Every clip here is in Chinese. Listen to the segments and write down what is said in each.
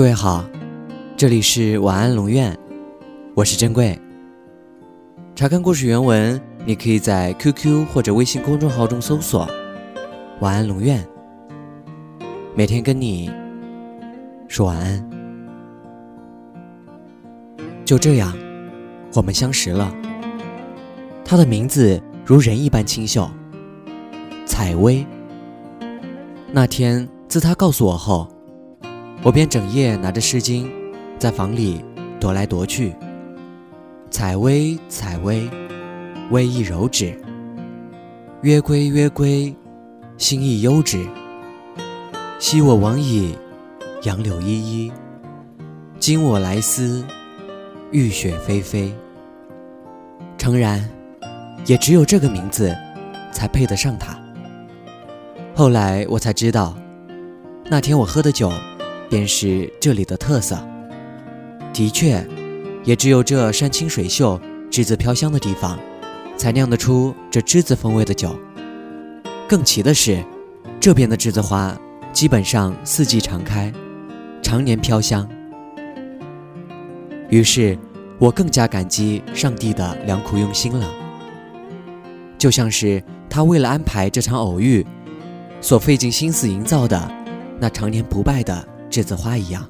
各位好，这里是晚安龙院，我是珍贵。查看故事原文，你可以在 QQ 或者微信公众号中搜索“晚安龙院”，每天跟你说晚安。就这样，我们相识了。他的名字如人一般清秀，采薇。那天自他告诉我后。我便整夜拿着《诗经》，在房里踱来踱去。采薇，采薇，微亦柔之。曰归，曰归，心亦忧之。昔我往矣，杨柳依依；今我来思，雨雪霏霏。诚然，也只有这个名字，才配得上他。后来我才知道，那天我喝的酒。便是这里的特色。的确，也只有这山清水秀、栀子飘香的地方，才酿得出这栀子风味的酒。更奇的是，这边的栀子花基本上四季常开，常年飘香。于是，我更加感激上帝的良苦用心了。就像是他为了安排这场偶遇，所费尽心思营造的那常年不败的。栀子花一样，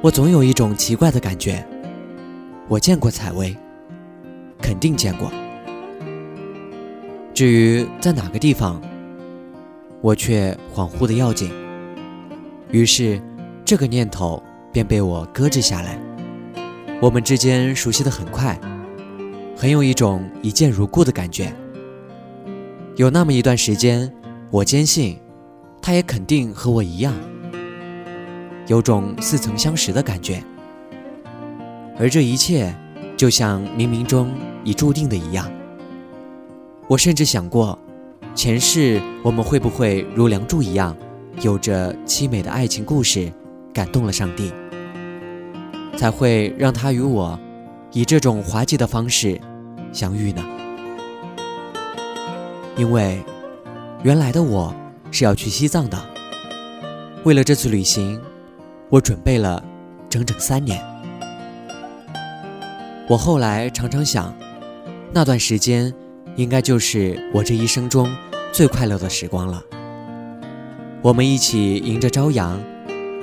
我总有一种奇怪的感觉。我见过采薇，肯定见过。至于在哪个地方，我却恍惚的要紧。于是，这个念头便被我搁置下来。我们之间熟悉的很快，很有一种一见如故的感觉。有那么一段时间，我坚信，他也肯定和我一样。有种似曾相识的感觉，而这一切就像冥冥中已注定的一样。我甚至想过，前世我们会不会如梁祝一样，有着凄美的爱情故事，感动了上帝，才会让他与我以这种滑稽的方式相遇呢？因为原来的我是要去西藏的，为了这次旅行。我准备了整整三年。我后来常常想，那段时间应该就是我这一生中最快乐的时光了。我们一起迎着朝阳，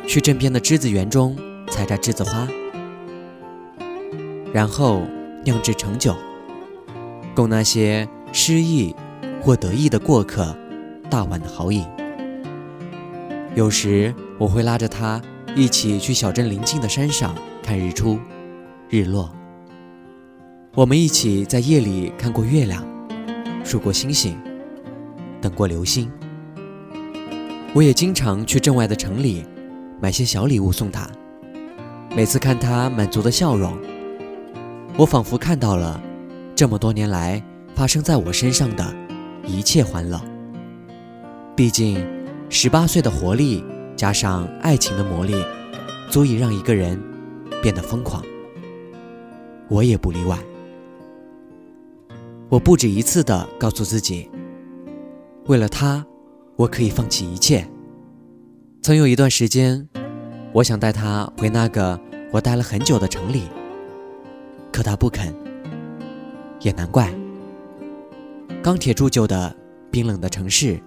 去镇边的栀子园中采摘栀子花，然后酿制成酒，供那些失意或得意的过客大碗的好饮。有时我会拉着他。一起去小镇邻近的山上看日出、日落。我们一起在夜里看过月亮，数过星星，等过流星。我也经常去镇外的城里买些小礼物送他。每次看他满足的笑容，我仿佛看到了这么多年来发生在我身上的一切欢乐。毕竟，十八岁的活力。加上爱情的魔力，足以让一个人变得疯狂。我也不例外。我不止一次的告诉自己，为了他，我可以放弃一切。曾有一段时间，我想带他回那个我待了很久的城里，可他不肯。也难怪，钢铁铸就的冰冷的城市，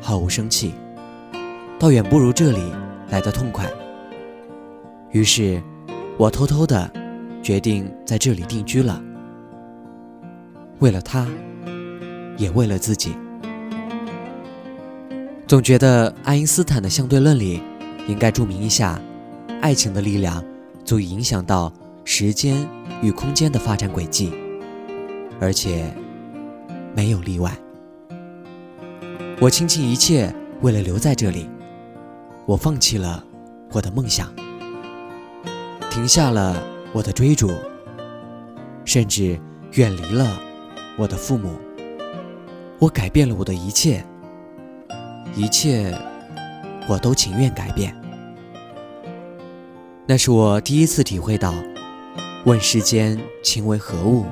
毫无生气。倒远不如这里来的痛快。于是，我偷偷的决定在这里定居了。为了他，也为了自己。总觉得爱因斯坦的相对论里应该注明一下：爱情的力量足以影响到时间与空间的发展轨迹，而且没有例外。我倾尽一切，为了留在这里。我放弃了我的梦想，停下了我的追逐，甚至远离了我的父母。我改变了我的一切，一切我都情愿改变。那是我第一次体会到“问世间情为何物，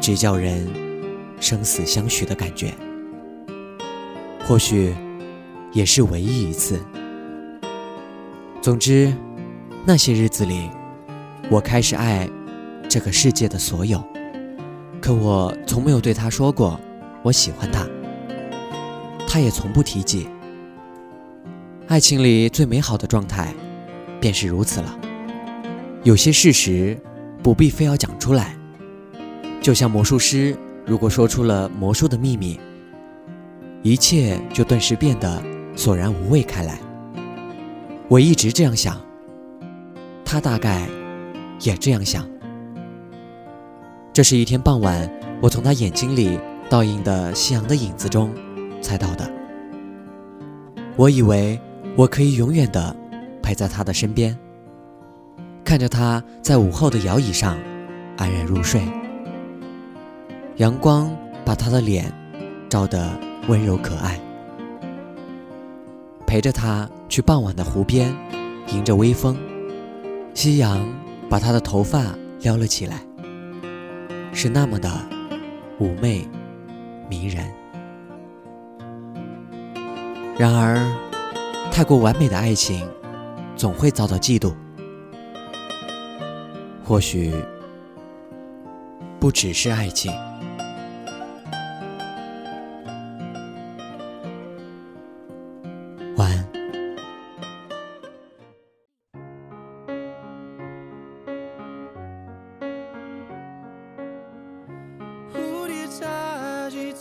只叫人生死相许”的感觉。或许也是唯一一次。总之，那些日子里，我开始爱这个世界的所有，可我从没有对他说过我喜欢他，他也从不提及。爱情里最美好的状态，便是如此了。有些事实不必非要讲出来，就像魔术师如果说出了魔术的秘密，一切就顿时变得索然无味开来。我一直这样想，他大概也这样想。这是一天傍晚，我从他眼睛里倒映的夕阳的影子中猜到的。我以为。我可以永远的陪在他的身边，看着他在午后的摇椅上安然入睡，阳光把他的脸照得温柔可爱，陪着他去傍晚的湖边，迎着微风，夕阳把他的头发撩了起来，是那么的妩媚迷人。然而。太过完美的爱情，总会遭到嫉妒。或许不只是爱情。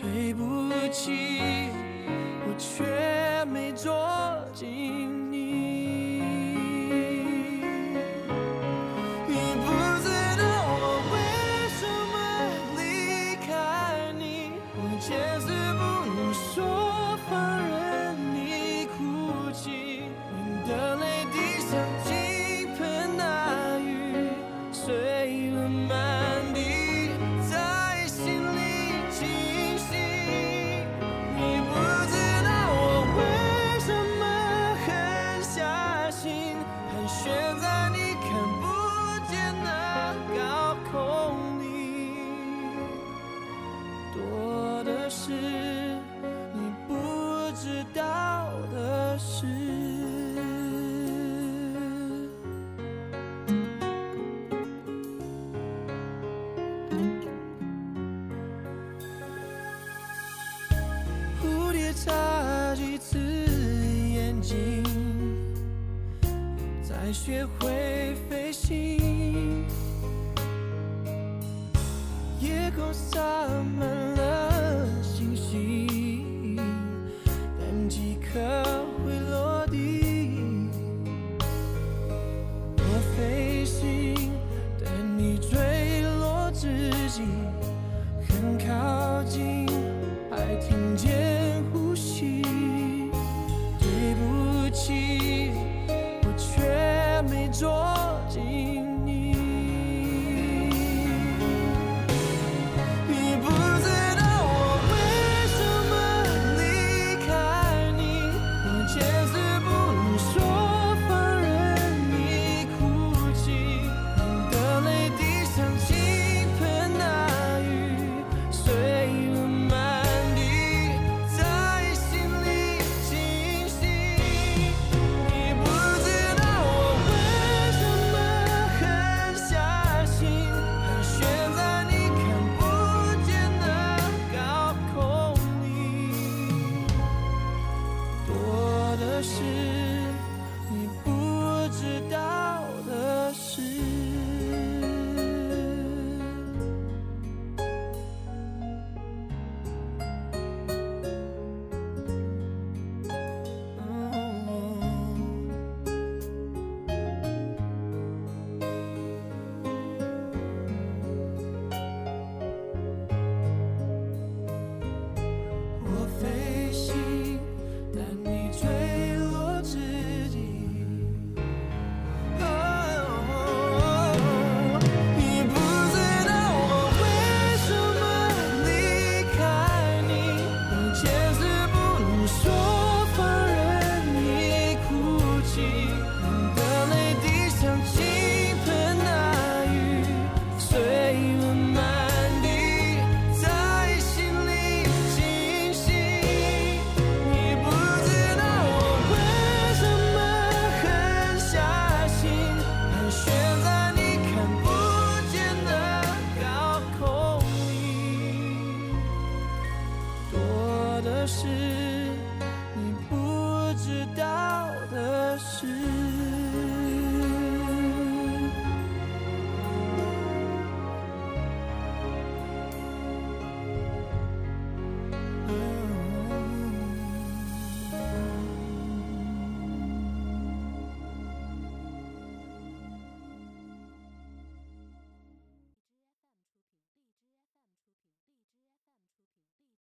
对不起。我却没捉紧。学会飞行，夜空洒满了星星，但几颗